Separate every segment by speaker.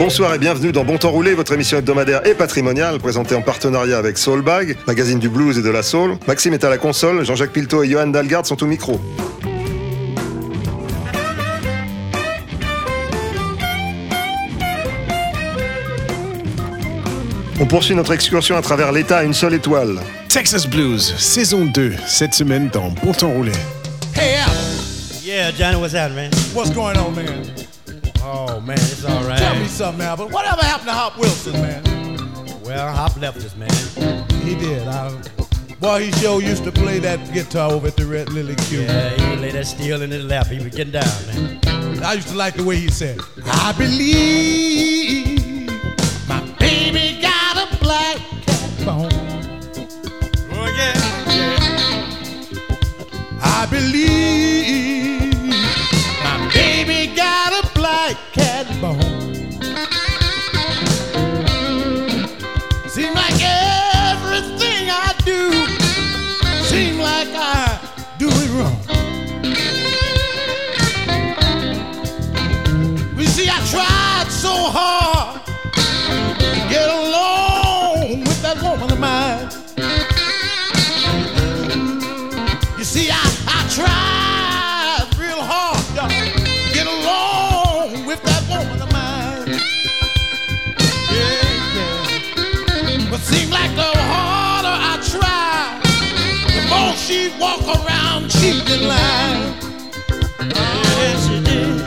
Speaker 1: Bonsoir et bienvenue dans Bon Temps Roulé, votre émission hebdomadaire et patrimoniale présentée en partenariat avec Soulbag, magazine du blues et de la soul. Maxime est à la console, Jean-Jacques Pilto et Johan Dalgard sont au micro. On poursuit notre excursion à travers l'État à une seule étoile.
Speaker 2: Texas Blues, saison 2, cette semaine dans Bon Temps Roulé.
Speaker 3: Hey, Al,
Speaker 4: Yeah, Johnny, what's happening, man?
Speaker 3: what's going on, man?
Speaker 4: Oh, man, it's all right.
Speaker 3: Tell me something, Albert. Whatever happened to Hop Wilson, man?
Speaker 4: Well, Hop left us, man.
Speaker 3: He did. I, boy, he sure used to play that guitar over at the Red Lily Q.
Speaker 4: Yeah, he would lay that steel in his lap. He was getting down, man.
Speaker 3: I used to like the way he said, I believe my baby got a black cat bone.
Speaker 4: Oh, yeah.
Speaker 3: I believe cat bone. Seem like everything I do, seem like I do it wrong. You see, I tried so hard she'd walk around cheating line.
Speaker 4: Yes, she did.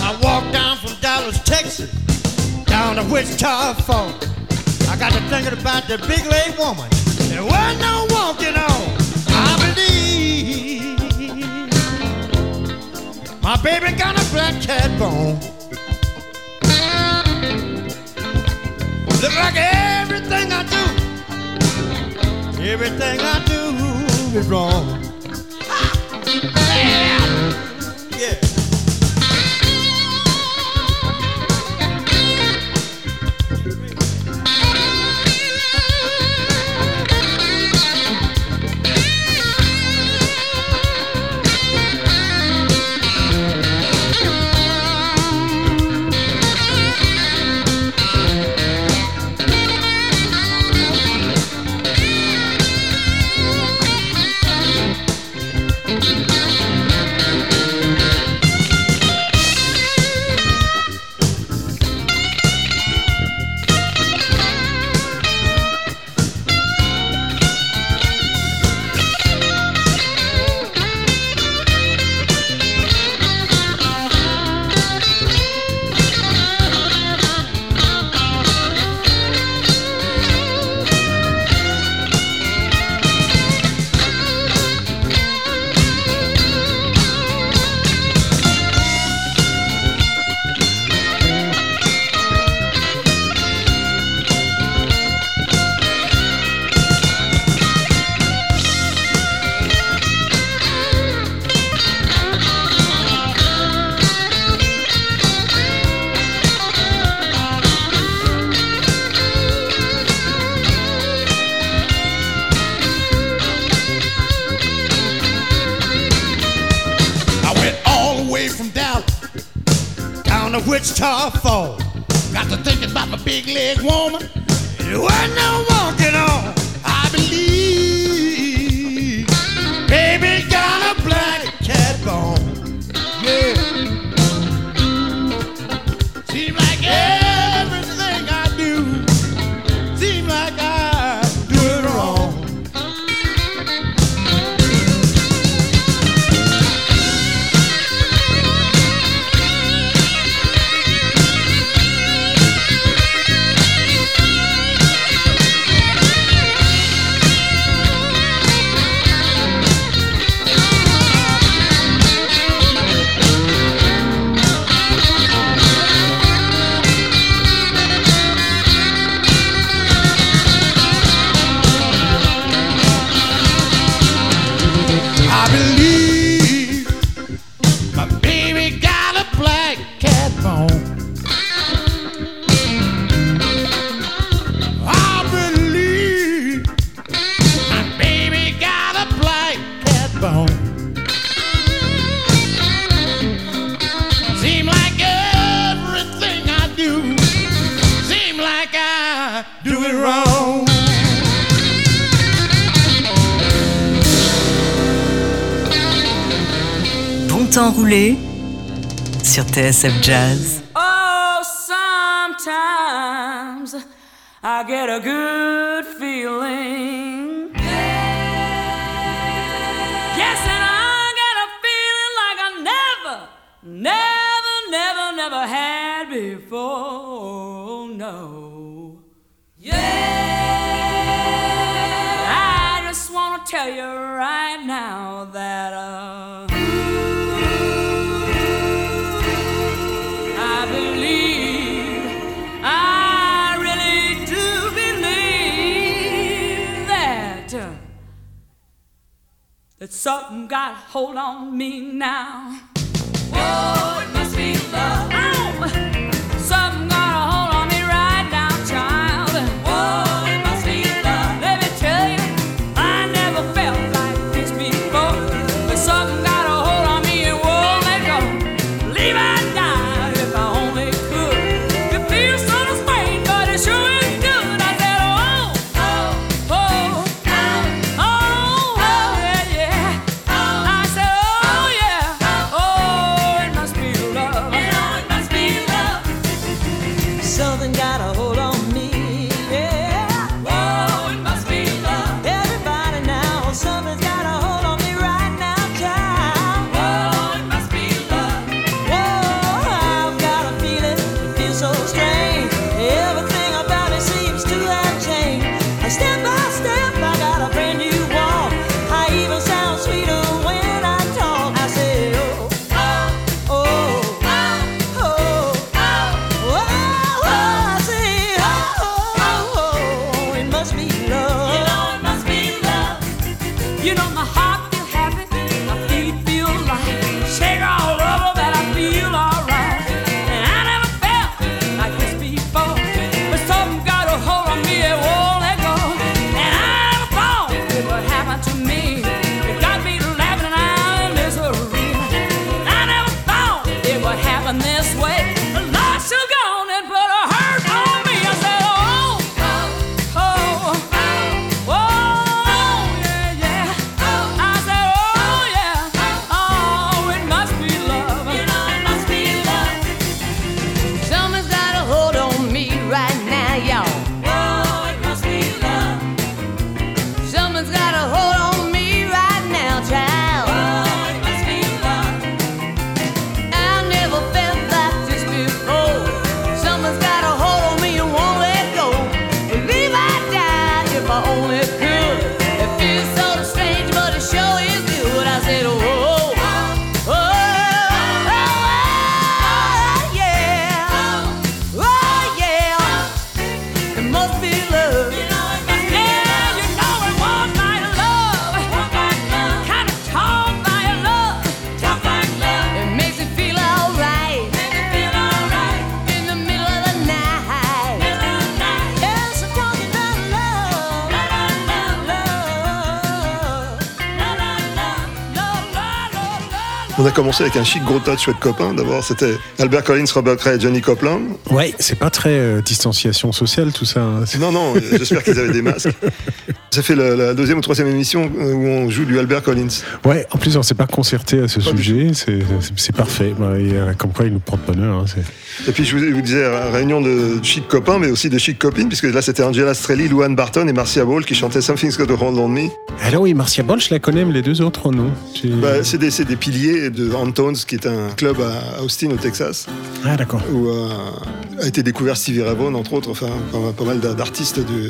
Speaker 4: I walked down from Dallas, Texas, down to Wichita Falls. I got to thinking about the big leg woman. There wasn't no walking on. I believe my baby got a black cat bone. Look like everything I do, everything I do is wrong. Yeah.
Speaker 5: Sur TSF Jazz.
Speaker 6: Something got hold on me now. Whoa, it must be love.
Speaker 1: Commencé avec un chic gros tas de chouettes copains. D'abord, c'était Albert Collins, Robert Cray et Johnny Copeland.
Speaker 2: Ouais, c'est pas très euh, distanciation sociale tout ça. hein.
Speaker 1: Non, non, j'espère qu'ils avaient des masques. Ça fait la, la deuxième ou troisième émission où on joue du Albert Collins.
Speaker 2: Ouais, en plus on s'est pas concerté à ce sujet, c'est parfait. Et, euh, comme quoi il nous porte bonheur. hein,
Speaker 1: Et puis je vous, je vous disais, réunion de chic copains, mais aussi de chic copines, puisque là c'était Angela Strelly, Louane Barton et Marcia Ball qui chantaient Something's Got to Hold on Me.
Speaker 2: Alors oui, Marcia Ball, je la connais, mais les deux autres non. Tu-
Speaker 1: Bah, c'est des, c'est des piliers de Antones, qui est un club à Austin, au Texas,
Speaker 2: Ah d'accord.
Speaker 1: où euh, a été découvert Stevie Ray Vaughan, entre autres, enfin pas, pas mal d'artistes du,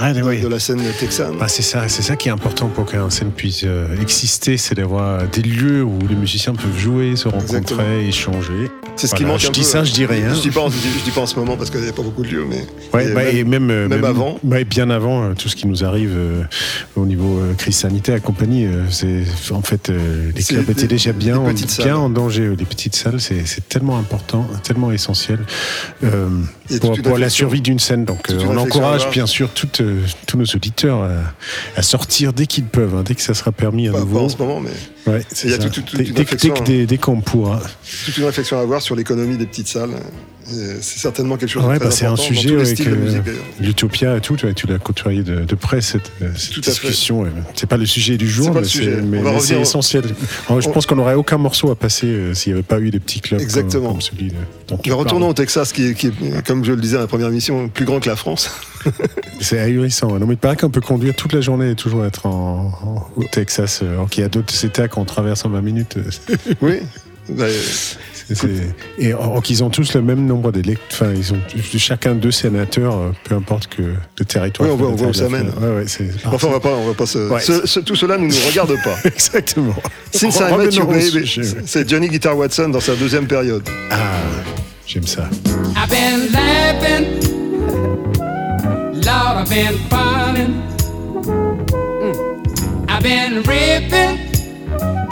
Speaker 1: euh,
Speaker 2: Ah, oui.
Speaker 1: de la scène texane.
Speaker 2: Bah, c'est ça, c'est ça qui est important pour qu'un scène puisse euh, exister, c'est d'avoir des lieux où les musiciens peuvent jouer, se rencontrer,
Speaker 1: Exactement.
Speaker 2: échanger.
Speaker 1: C'est ce qui manque
Speaker 2: je
Speaker 1: un
Speaker 2: dis
Speaker 1: peu.
Speaker 2: ça, je dis rien.
Speaker 1: Je dis pas, je dis, je dis pas en ce moment parce qu'il n'y a pas beaucoup de lieux, mais
Speaker 2: Ouais,
Speaker 1: et
Speaker 2: bah,
Speaker 1: même-
Speaker 2: et même, euh,
Speaker 1: même avant.
Speaker 2: ouais, bien avant euh, tout ce qui nous arrive euh, au niveau euh, crise sanitaire et compagnie, euh, c'est en fait euh, les clubs étaient déjà bien, en, bien danger. euh, Les petites salles, c'est c'est tellement important, tellement essentiel euh, pour,
Speaker 1: toute
Speaker 2: la survie d'une scène. Donc
Speaker 1: Toute
Speaker 2: euh, on encourage bien sûr toutes, tous nos auditeurs à, à sortir dès qu'ils peuvent, hein, dès que ça sera permis à
Speaker 1: pas, pas
Speaker 2: nouveau.
Speaker 1: en ce moment, mais
Speaker 2: Ouais,
Speaker 1: Il y a tout-
Speaker 2: Dès-
Speaker 1: une
Speaker 2: qu'on pourra.
Speaker 1: toute une réflexion à avoir sur l'économie des petites salles C'est certainement quelque chose
Speaker 2: Ouais,
Speaker 1: de très
Speaker 2: bah, c'est un sujet avec
Speaker 1: d'ailleurs.
Speaker 2: l'Utopia et tout. Tu, l'as côtoyé de, de près cette, euh, cette
Speaker 1: Tout
Speaker 2: discussion. et C'est pas le sujet du jour, mais c'est- mais, mais essentiel. Alors, je
Speaker 1: On-
Speaker 2: pense qu'on n'aurait aucun morceau à passer euh, s'il n'y avait pas eu des petits clubs
Speaker 1: Exactement.
Speaker 2: Comme, comme celui de, dont
Speaker 1: Mais retournons
Speaker 2: parles.
Speaker 1: au Texas, qui est, qui est, comme je le disais à la première émission, plus grand que la France.
Speaker 2: C'est ahurissant. Non, mais il paraît qu'on peut conduire toute la journée et toujours être en, en- au Texas, euh, alors qu'il y a d'autres États qu'on traverse en 20 minutes.
Speaker 1: Oui.
Speaker 2: Et or qu'ils ont tous le même nombre d'électeurs. Enfin, ils ont chacun deux sénateurs, euh, peu importe que le territoire.
Speaker 1: Oui, on voit- on voit où ça mène.
Speaker 2: Ouais, ouais, c'est
Speaker 1: enfin, on va pas, on va pas se,
Speaker 2: Ouais.
Speaker 1: ce- ce- tout cela ne nous regarde pas.
Speaker 2: Exactement.
Speaker 1: Since I Met You Baby, c'est Johnny Guitar Watson dans sa deuxième période.
Speaker 2: Ah, j'aime ça.
Speaker 7: I've been laughing, Lord, I've been funning, Mm. I've been ripping,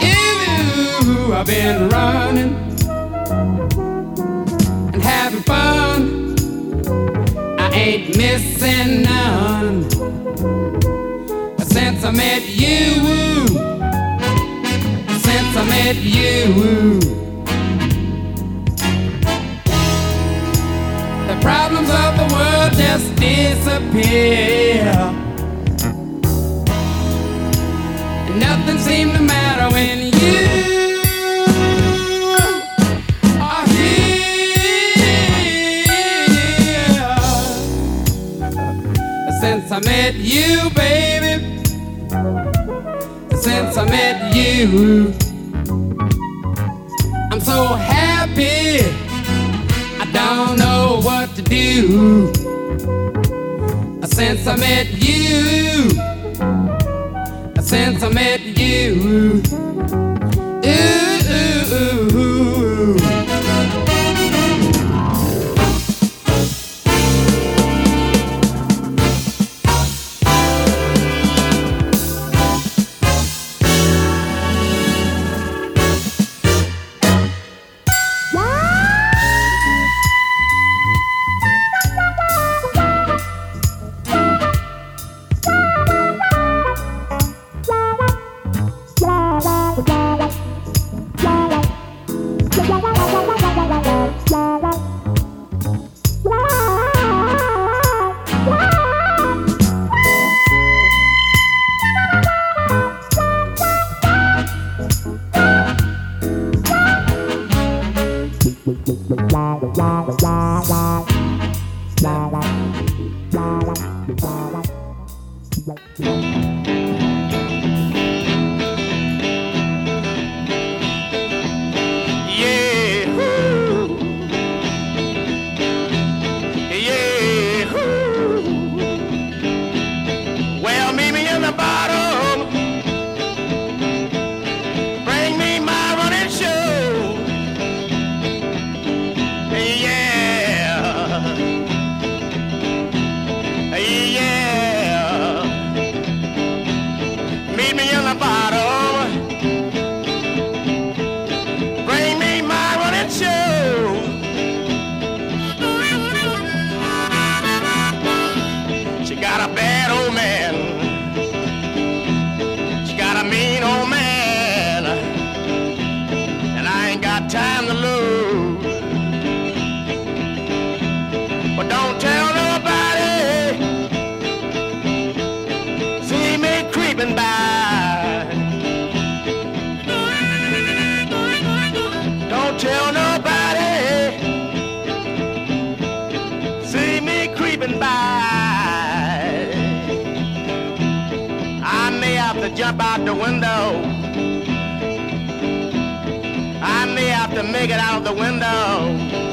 Speaker 7: Ew, I've been running and having fun. I ain't missing none since I met you. Since I met you. The problems of the world just disappear. And nothing seemed to matter when I met you, baby. Since I met you, I'm so happy. I don't know what to do since I met you. Since I met you. Ooh, ooh, ooh.
Speaker 8: Jump out the window. I may have to make it out the window.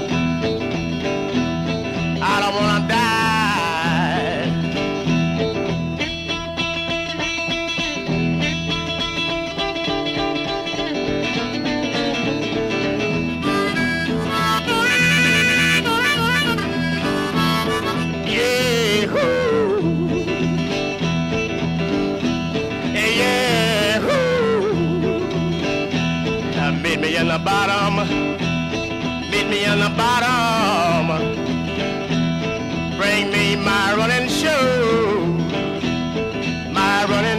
Speaker 8: the bottom. Bring me my running my running.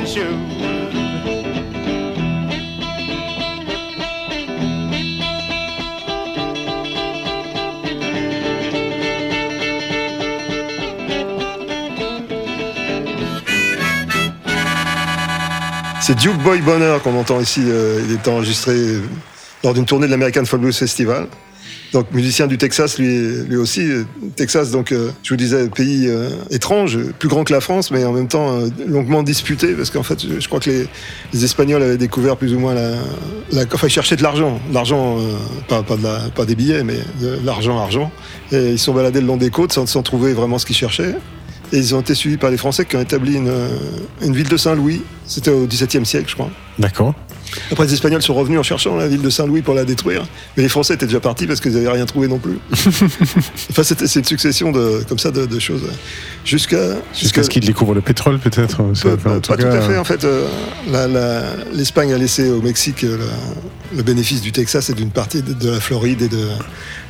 Speaker 1: C'est Duke Boy Bonner qu'on entend ici. Euh, il est enregistré lors d'une tournée de l'American Folk Blues Festival. Donc musicien du Texas, lui, lui aussi. Euh, Texas, donc euh, je vous disais, pays euh, étrange, plus grand que la France, mais en même temps euh, longuement disputé, parce qu'en fait, je, crois que les, les Espagnols avaient découvert plus ou moins la, la enfin ils cherchaient de l'argent, l'argent, euh, pas pas, de la- pas des billets, mais de l'argent, argent. Et ils sont baladés le long des côtes sans, sans trouver vraiment ce qu'ils cherchaient. Et ils ont été suivis par les Français qui ont établi une, euh, une ville de Saint-Louis. C'était au XVIIe siècle, je crois.
Speaker 2: D'accord.
Speaker 1: Après, les Espagnols sont revenus en cherchant la ville de Saint-Louis pour la détruire, mais les Français étaient déjà partis parce qu'ils n'avaient rien trouvé non plus. enfin, c'était- c'est une succession de, comme ça de, de choses jusqu'à
Speaker 2: Jusqu'à ce qu'ils découvrent le pétrole, peut-être. euh,
Speaker 1: pas,
Speaker 2: enfin, en
Speaker 1: pas- pas
Speaker 2: cas,
Speaker 1: tout à fait. En fait, euh, l'Espagne a laissé au Mexique euh, la- le bénéfice du Texas et d'une partie de, de la Floride et de,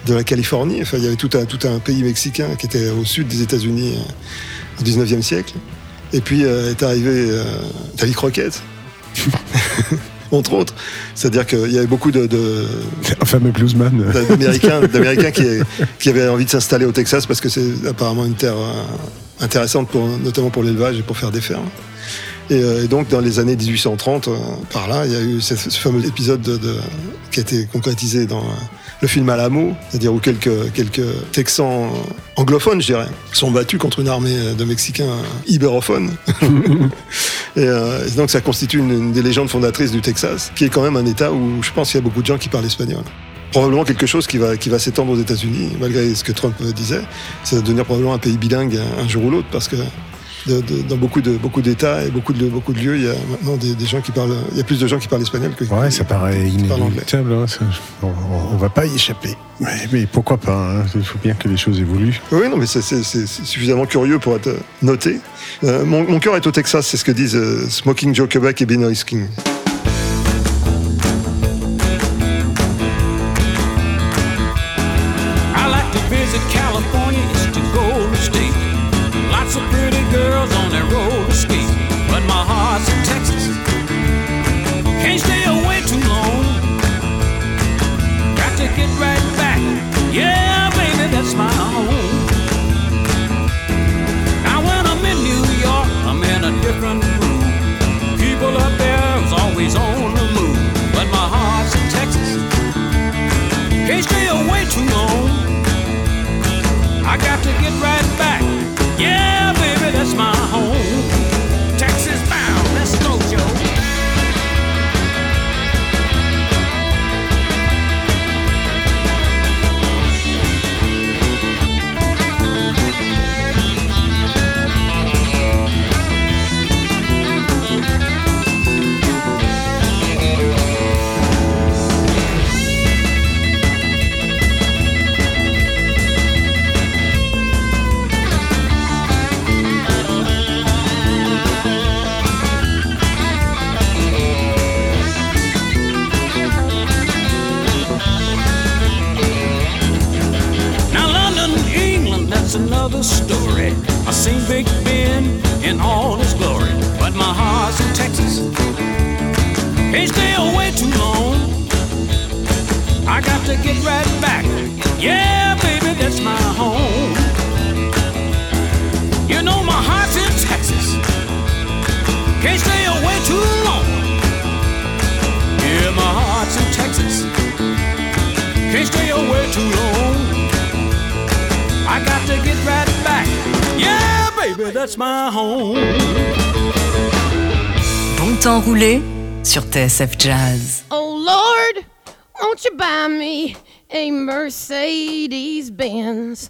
Speaker 1: de la Californie. Enfin, il y avait tout un, tout un pays mexicain qui était au sud des États-Unis euh, au 19e siècle. Et puis est arrivé Davy Crockett. Entre autres, c'est-à-dire qu'il y avait beaucoup de, de,
Speaker 2: Un fameux bluesman.
Speaker 1: d'Américains, d'Américains qui, qui avaient envie de s'installer au Texas parce que c'est apparemment une terre euh, intéressante, pour, notamment pour l'élevage et pour faire des fermes. Et, euh, et donc, dans les années 1830, euh, par là, il y a eu ce, ce fameux épisode de, de- qui a été concrétisé dans le film Alamo, c'est-à-dire où quelques, quelques Texans anglophones, je dirais, sont battus contre une armée de Mexicains ibérophones. et, euh, et donc, ça constitue une, une des légendes fondatrices du Texas, qui est quand même un État où je pense qu'il y a beaucoup de gens qui parlent espagnol probablement quelque chose qui va, qui va s'étendre aux États-Unis, malgré ce que Trump disait. Ça va devenir probablement un pays bilingue un, un jour ou l'autre, parce que de- de- dans beaucoup de beaucoup d'États et beaucoup de beaucoup de lieux, il y a maintenant des, des gens qui parlent. Il y a plus de gens qui parlent espagnol que.
Speaker 2: Ouais, ça paraît inéluctable. hein, on, on- va pas y échapper. Mais, mais pourquoi pas hein, Il faut bien que les choses évoluent.
Speaker 1: Oui, non, mais c'est- suffisamment curieux pour être noté. Euh, mon, mon cœur est au Texas, c'est ce que disent euh, Smoking Joe Quebec et Benoist King.
Speaker 9: Got to get right too long. I got to get right back. Yeah, baby, that's my home.
Speaker 5: Bon temps roulé sur TSF Jazz.
Speaker 10: Oh Lord, won't you buy me a Mercedes Benz?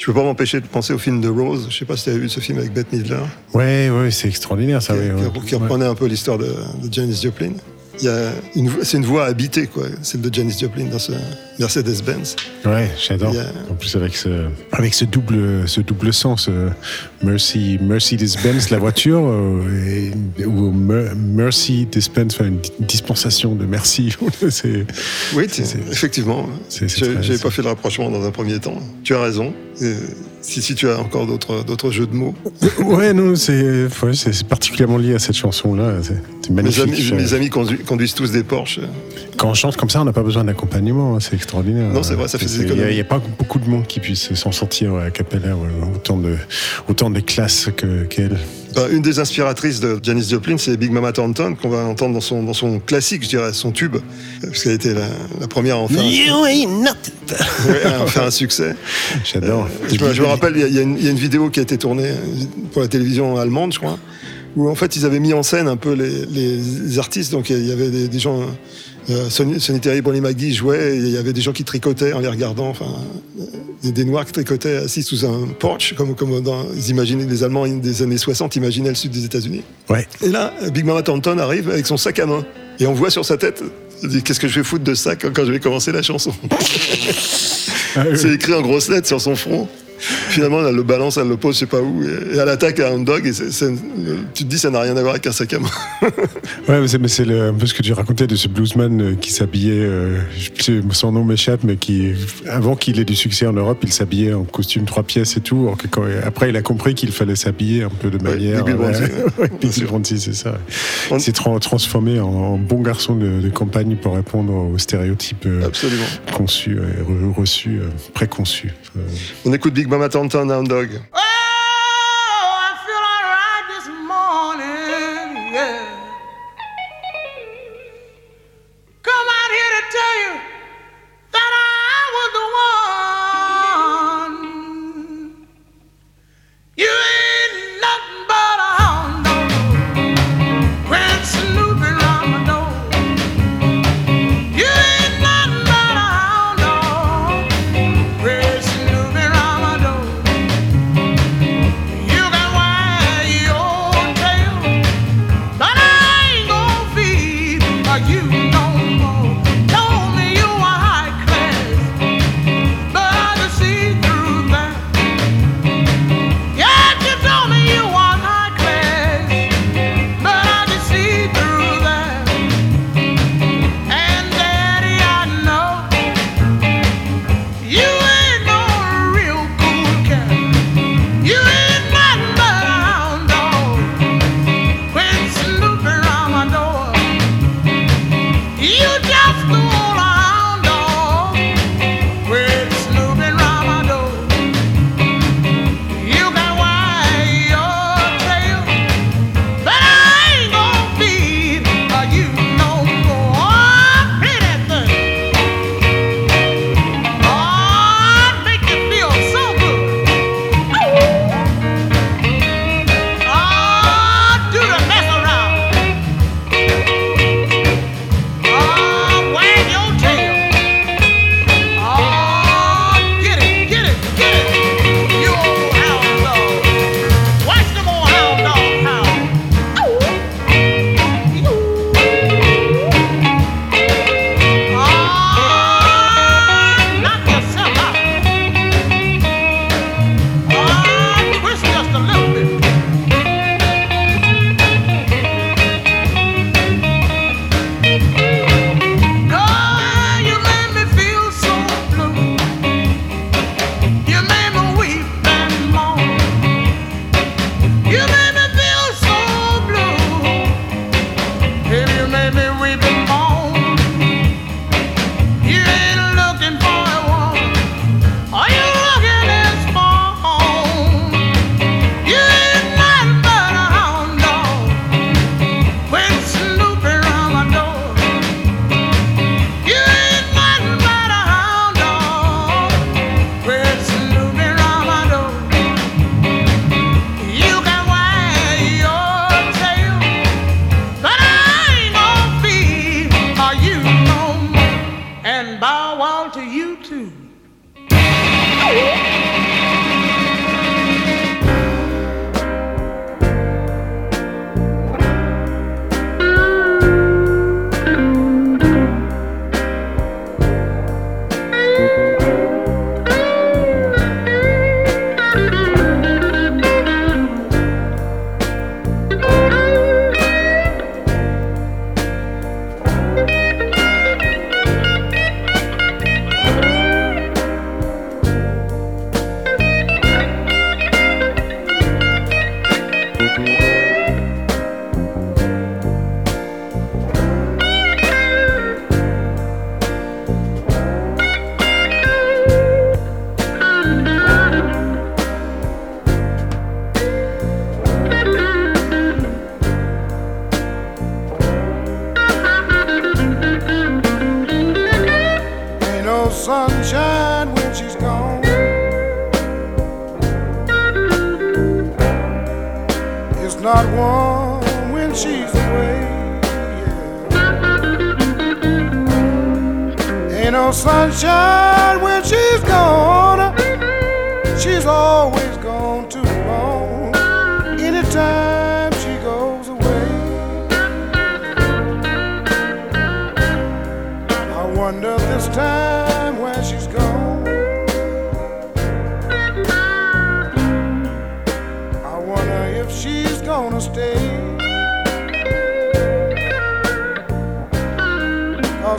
Speaker 1: Je peux pas m'empêcher de penser au film de Rose. Je sais pas si tu as vu ce film avec Bette Midler,
Speaker 2: ouais, c'est extraordinaire ça.
Speaker 1: qui,
Speaker 2: oui,
Speaker 1: qui reprenait un peu l'histoire de, de Janis Joplin. C'est une voix habitée, quoi, celle de Janis Joplin dans ce Mercedes-Benz.
Speaker 2: Ouais, j'adore.
Speaker 1: A-
Speaker 2: En plus avec ce, avec ce double, ce double sens, euh, Mercy, Mercedes-Benz, la voiture, euh, et- ou Mer- Mercy dispense, enfin, une di- dispensation de merci.
Speaker 1: Oui, effectivement.
Speaker 2: c'est-
Speaker 1: pas fait le rapprochement dans un premier temps. Tu as raison. Si, si tu as encore d'autres d'autres jeux de mots.
Speaker 2: ouais, non, c'est, ouais, particulièrement lié à cette chanson-là. C'est,
Speaker 1: Mes
Speaker 2: magnifique.
Speaker 1: amis, mes amis conduisent, conduisent tous des Porsche.
Speaker 2: Quand on chante comme ça, on n'a pas besoin d'accompagnement. hein, c'est extraordinaire.
Speaker 1: Non, c'est vrai, ça fait des
Speaker 2: Il n'y a, pas beaucoup de monde qui puisse s'en sortir à Capella, autant de, autant de classes que, qu'elle.
Speaker 1: Une des inspiratrices de Janis Joplin, c'est Big Mama Thornton, qu'on va entendre dans son, dans son classique, je dirais, son tube, parce qu'elle a été la, la première à en faire, ouais, à en faire un succès.
Speaker 2: J'adore.
Speaker 1: Je me, je me rappelle, il y, a- une- il y a une vidéo qui a été tournée euh, pour la télévision allemande, je crois, où en fait ils avaient mis en scène un peu les, les artistes. Donc il y avait des, des gens, euh, Sonny, Terry, Bonnie McGee jouaient, il y avait des gens qui tricotaient en les regardant, enfin, euh, des, des noirs qui tricotaient assis sous un porch, comme, comme dans, ils imaginaient, les Allemands des années 60 imaginaient le sud des États-Unis.
Speaker 2: Ouais.
Speaker 1: Et là, Big Mama Thornton arrive avec son sac à main. Et on voit sur sa tête, qu'est-ce que je vais foutre de ça quand, quand je vais commencer la chanson? C'est écrit en grosses lettres sur son front. Finalement, elle le balance, elle le pose, je sais pas où, et, et elle attaque un dog. Et tu te dis, ça n'a rien à voir avec un sac à main.
Speaker 2: Ouais, mais c'est, un peu ce que tu racontais de ce bluesman euh, qui s'habillait, euh, son nom m'échappe, mais qui, avant qu'il ait du succès en Europe, il s'habillait en costume trois pièces et tout. alors que quand- après, il a compris qu'il fallait s'habiller un peu de manière. Ouais. Bill Bronzy, c'est ça.
Speaker 1: On-
Speaker 2: Il s'est tra- transformé en, en bon garçon de, de campagne pour répondre aux stéréotypes euh,
Speaker 1: Absolument.
Speaker 2: conçus, re- reçus, euh, préconçus. Euh,
Speaker 1: On écoute Big Mama Thornton, Hound Dog.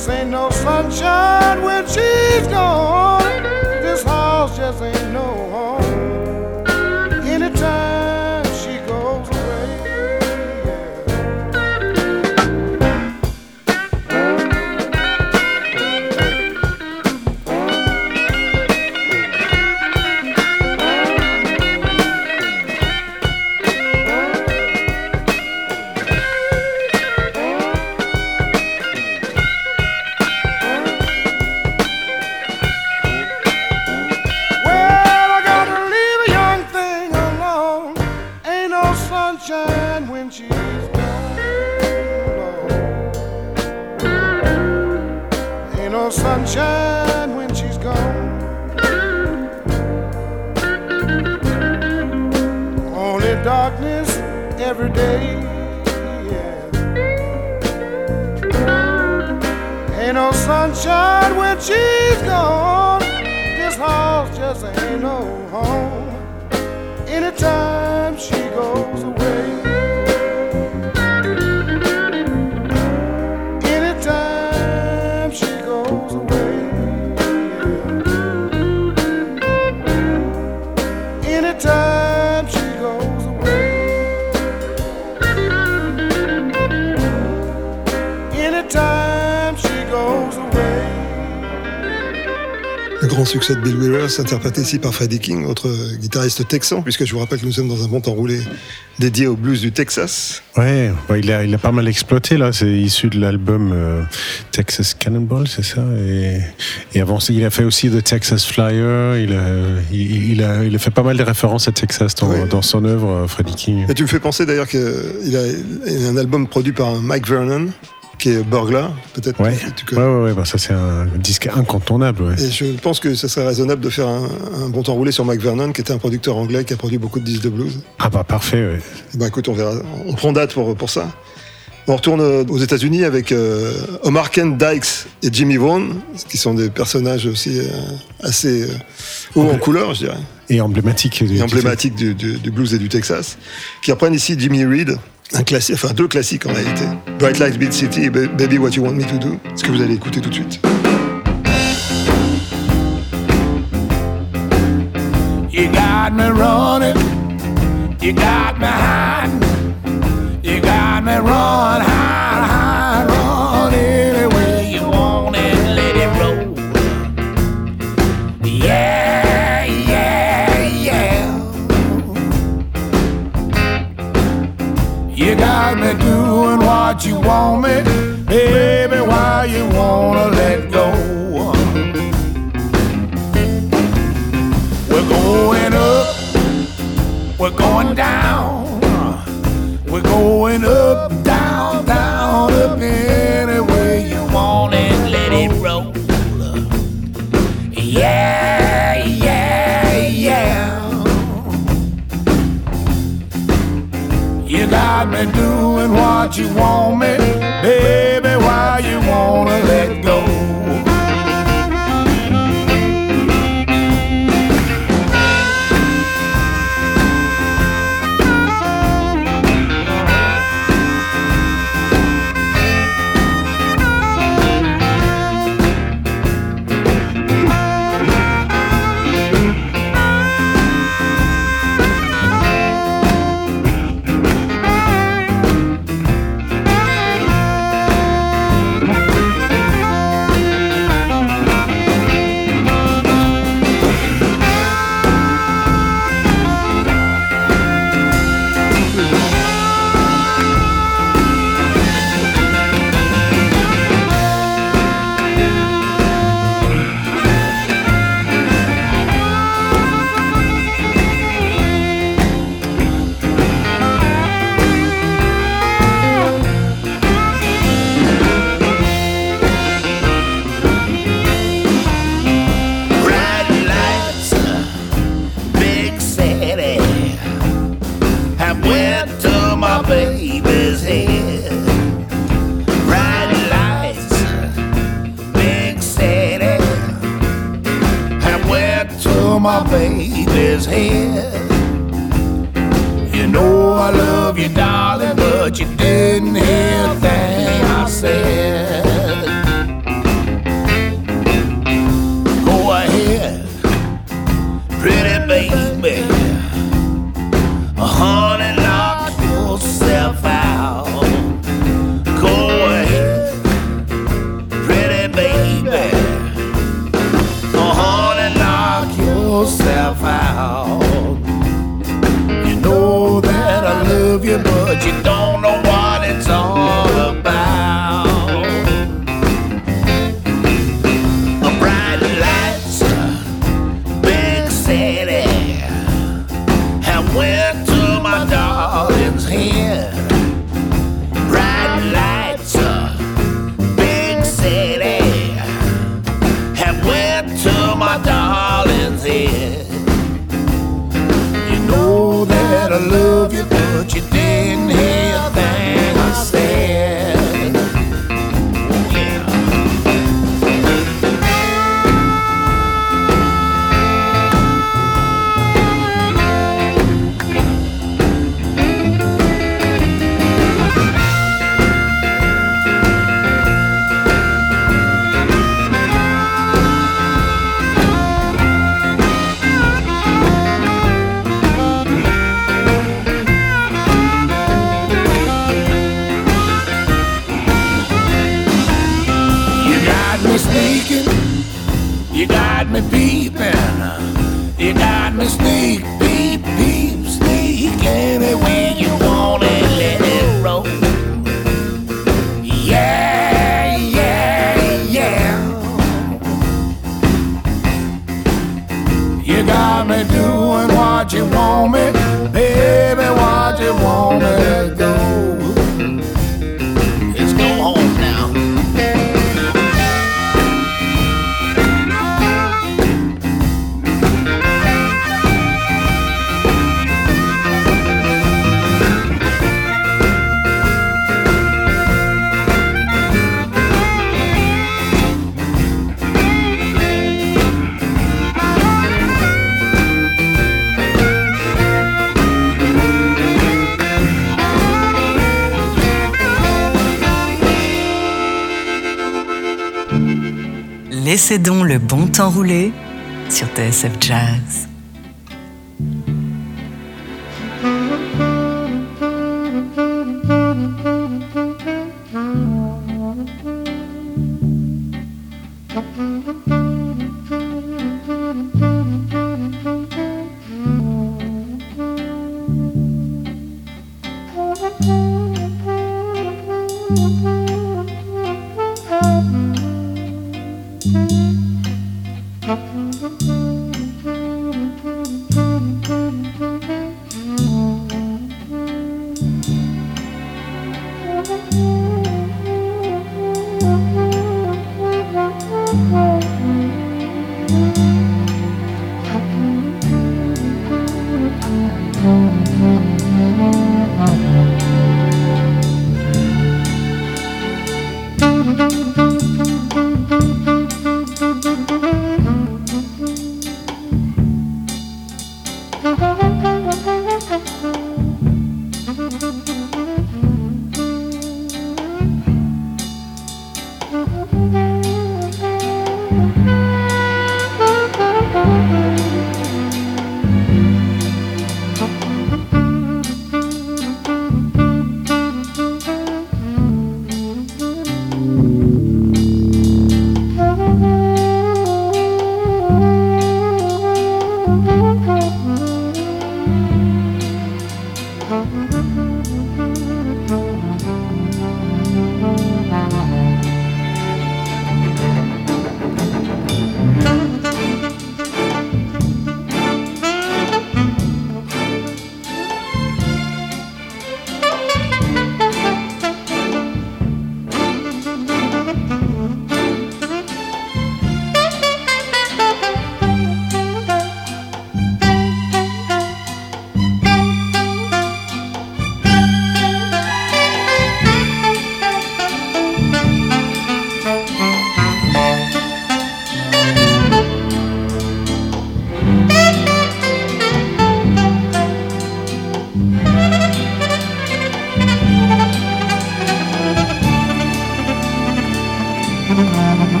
Speaker 11: Cause ain't no sunshine when she's gone. This house just ain't
Speaker 1: succès de Bill Withers, interprété ici par Freddie King, autre euh, guitariste texan, puisque je vous rappelle que nous sommes dans un bon temps roulé dédié au blues du Texas.
Speaker 2: Ouais, bah, il, a, il a pas mal exploité là. C'est issu de l'album euh, Texas Cannonball, c'est ça? Et, et avant, il a fait aussi The Texas Flyer. Il a, il, il a, il a fait pas mal de références à Texas dans,
Speaker 1: Ouais.
Speaker 2: dans son œuvre, euh, Freddie King.
Speaker 1: Et tu me fais penser d'ailleurs qu'il a, il y a un album produit par Mike Vernon, qui est Burglar, peut-être.
Speaker 2: Ouais,
Speaker 1: tu
Speaker 2: ouais, ouais, bah, ça c'est un disque incontournable. Ouais.
Speaker 1: Et je pense que ce serait raisonnable de faire un, un bon temps roulé sur Mike Vernon, qui était un producteur anglais qui a produit beaucoup de disques de blues.
Speaker 2: Ah bah parfait. Ouais.
Speaker 1: Eh Ben écoute, on verra. On prend date pour, pour ça. On retourne euh, aux États-Unis avec euh, Omar Kent Dykes et Jimmy Vaughan, qui sont des personnages aussi euh, assez euh, hauts en couleur, je dirais,
Speaker 2: Et emblématique. du-
Speaker 1: et emblématiques du, du- du blues et du Texas, qui reprennent ici Jimmy Reed, un classique, enfin deux classiques en réalité, Bright Lights Beat City Baby What You Want Me to Do, ce que vous allez écouter tout de suite?
Speaker 12: You got me running. You got me. You got me run, You got me doing what you want me, baby. Why you wanna let go? We're going up, we're going down, we're going up, doing what you want me, baby.
Speaker 5: le bon temps roulé sur TSF Jazz.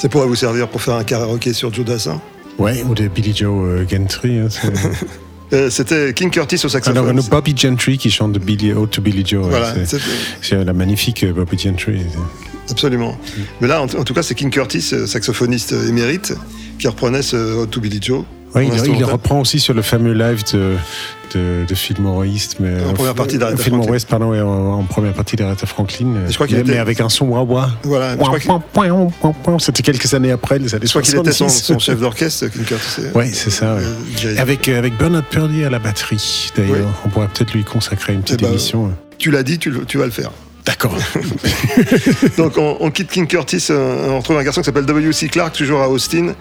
Speaker 13: Ça pourrait vous servir pour faire un karaoké sur Joe Dassin.
Speaker 2: Ouais, ou de Billy Joe euh, Gentry. hein,
Speaker 13: Euh, C'était King Curtis au
Speaker 2: Alors,
Speaker 13: saxophone.
Speaker 2: nous, Bobby Gentry qui chante Billy, Ode to Billy Joe.
Speaker 13: Voilà,
Speaker 2: c'est- la magnifique euh, Bobby Gentry.
Speaker 13: Absolument. Mais là, en, en tout cas, c'est King Curtis, saxophoniste émérite, qui reprenait ce Ode to Billy Joe. En
Speaker 2: il, il reprend aussi sur le fameux live de, de, de Fillmore East. Mais
Speaker 13: En première partie d'Aretha Franklin.
Speaker 2: West, pardon, ouais, en, en première partie d'Aretha Franklin.
Speaker 13: je crois qu'il
Speaker 2: mais,
Speaker 13: était-
Speaker 2: mais avec un son wah wah.
Speaker 13: Voilà,
Speaker 2: C'était quelques années après, les années
Speaker 13: je crois qu'il était son,
Speaker 2: 70.
Speaker 13: son chef d'orchestre.
Speaker 2: Oui, c'est ça. ouais.
Speaker 13: Jerry.
Speaker 2: Avec, euh, avec Bernard Purdy à la batterie, d'ailleurs. On pourrait peut-être lui consacrer une petite
Speaker 13: Eh ben,
Speaker 2: émission.
Speaker 13: Tu l'as dit, tu vas le faire.
Speaker 2: D'accord.
Speaker 13: Donc on, quitte King Curtis, euh, on retrouve un garçon qui s'appelle W.C. Clark, toujours à Austin,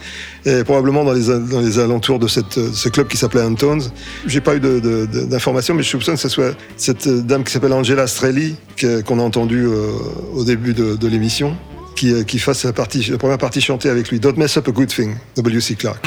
Speaker 13: et probablement dans les, alentours de euh, ce club qui s'appelait Antones. J'ai pas eu d'informations, mais je soupçonne que ce soit cette euh, dame qui s'appelle Angela Strelli, qu'on a entendue au début de, l'émission, qui, fasse la, la première partie chantée avec lui. Don't mess up a good thing, W.C. Clark.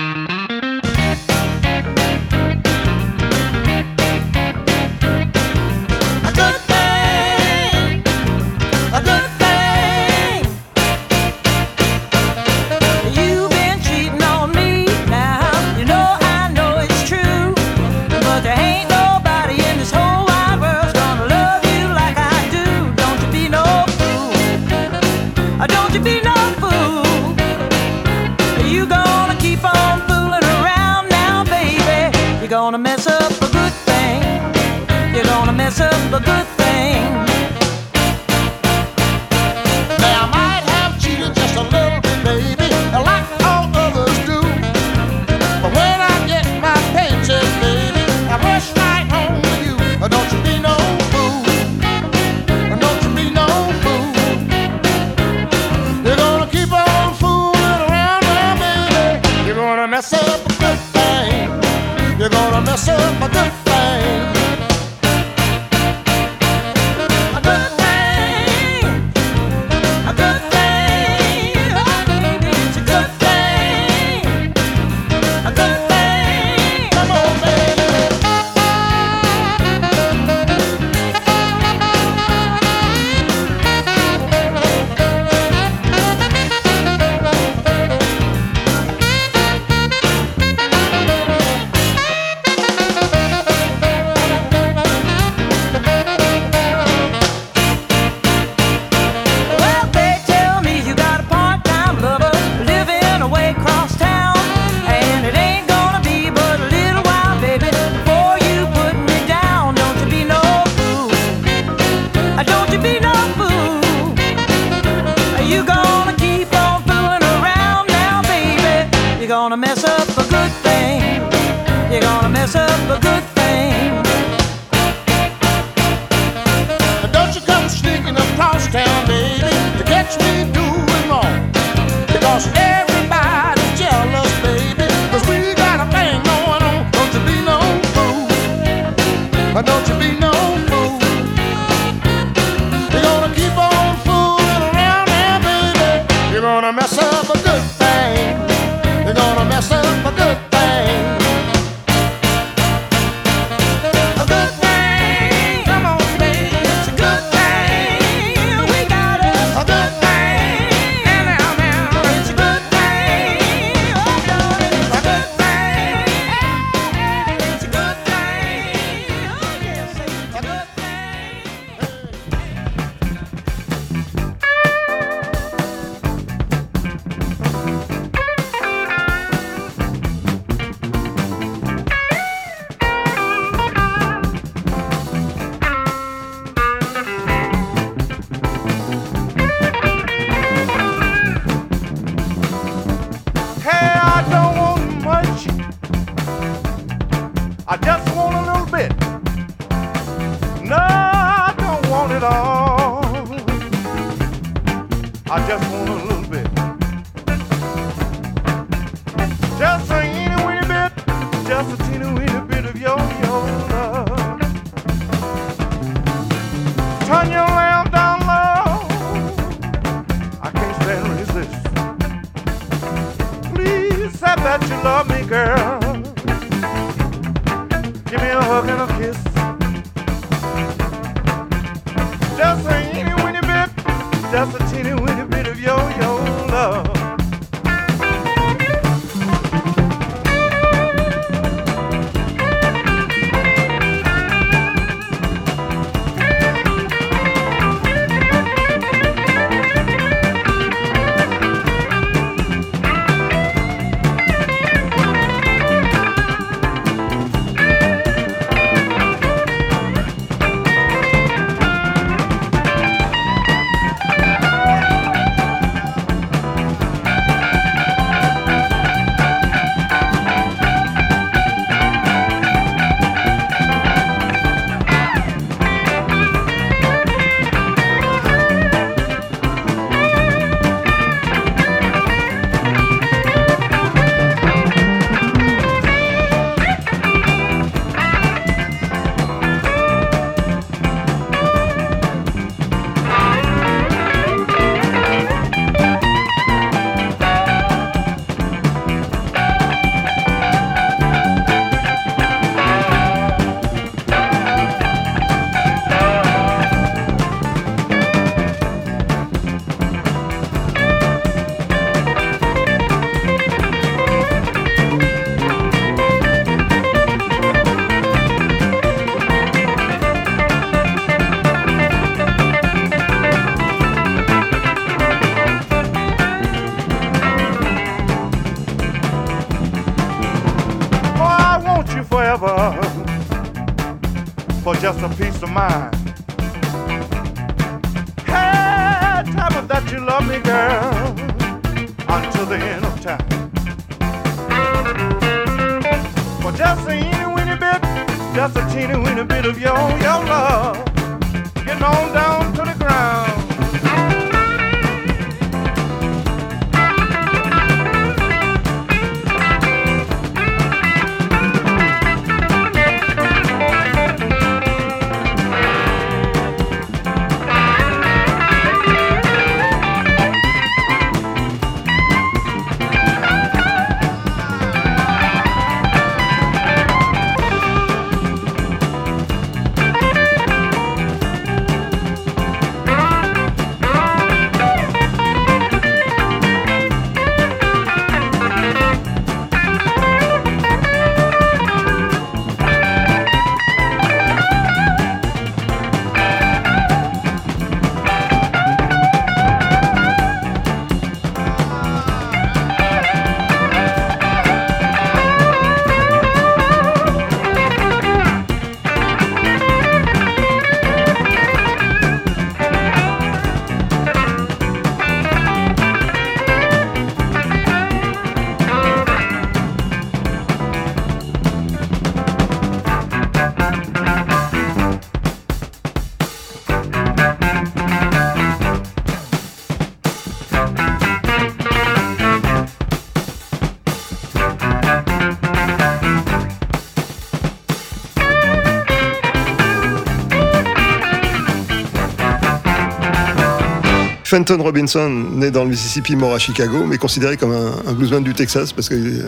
Speaker 1: Fenton Robinson, né dans le Mississippi, mort à Chicago, mais considéré comme un, un bluesman du Texas parce qu'il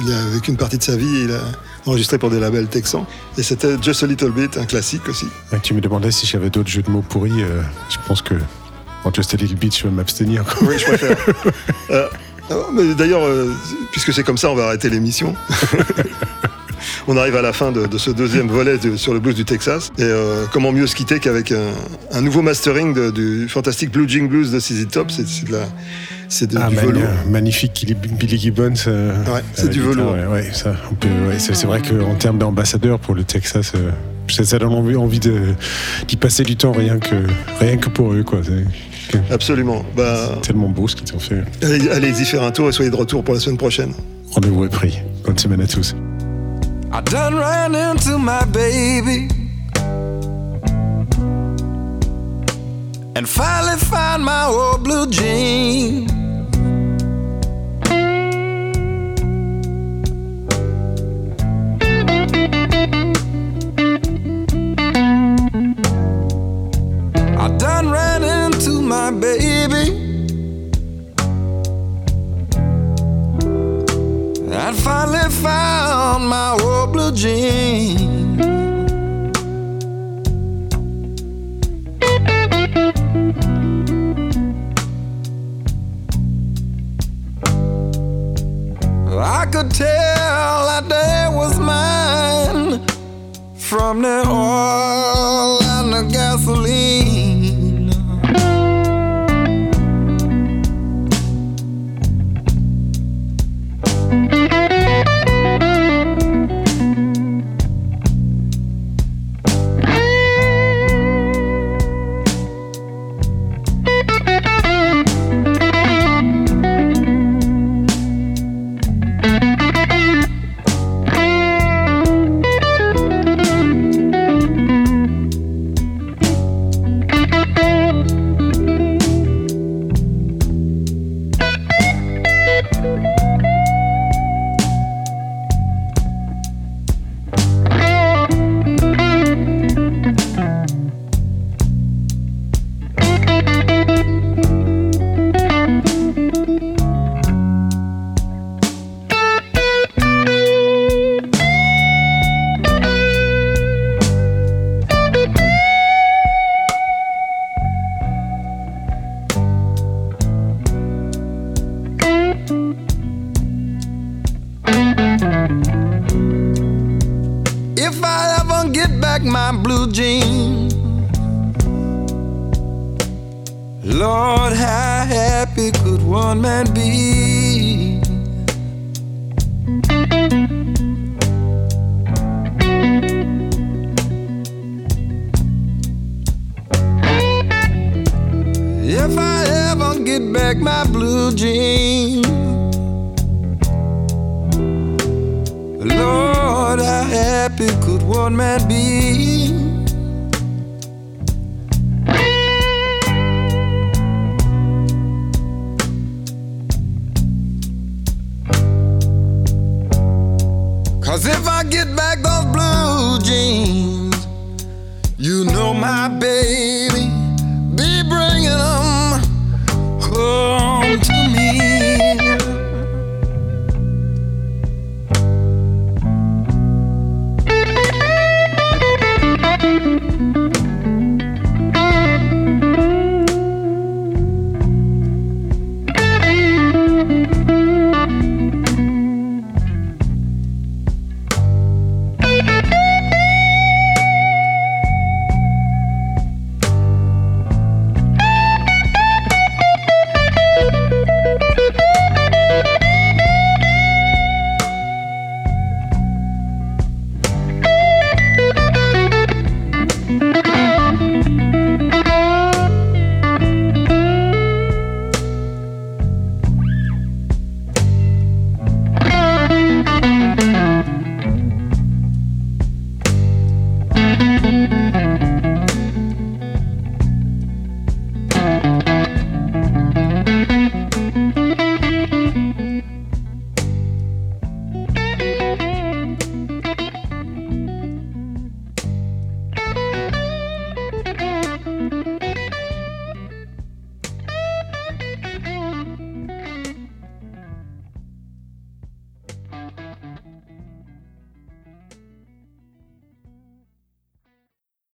Speaker 1: il a vécu une partie de sa vie, il a enregistré pour des labels texans. Et c'était Just a Little Bit, un classique aussi.
Speaker 2: Tu me demandais si j'avais d'autres jeux de mots pourris. euh, je pense que en Just a Little Bit, je vais m'abstenir.
Speaker 1: Oui, je préfère. Euh, mais D'ailleurs, euh, puisque c'est comme ça, on va arrêter l'émission. on arrive à la fin de, de ce deuxième volet de- sur le blues du Texas. Et euh, comment mieux se quitter qu'avec un, un nouveau mastering de- du fantastique Blue Jing Blues de CZ Top? C'est de la- c'est
Speaker 2: Ah,
Speaker 1: du velours.
Speaker 2: euh, magnifique Billy, Gibbons. euh,
Speaker 1: Ouais,
Speaker 2: à
Speaker 1: c'est du velours.
Speaker 2: Ouais, ouais, c'est vrai qu'en termes d'ambassadeur pour le Texas, euh, ça, donne envie, d'y passer du temps rien que, rien que pour eux. Quoi.
Speaker 1: Absolument. Bah,
Speaker 2: tellement beau ce qu'ils ont fait.
Speaker 1: allez- Allez-y faire un tour et soyez de retour pour la semaine prochaine.
Speaker 2: Rendez-vous est pris. Bonne semaine à tous.
Speaker 14: I done ran into my baby and finally found my old blue jean. I done ran into my baby I'd finally found my old blue jean. I could tell that day was mine from the oil and the gasoline. Cause if I get back those blue jeans, you know my baby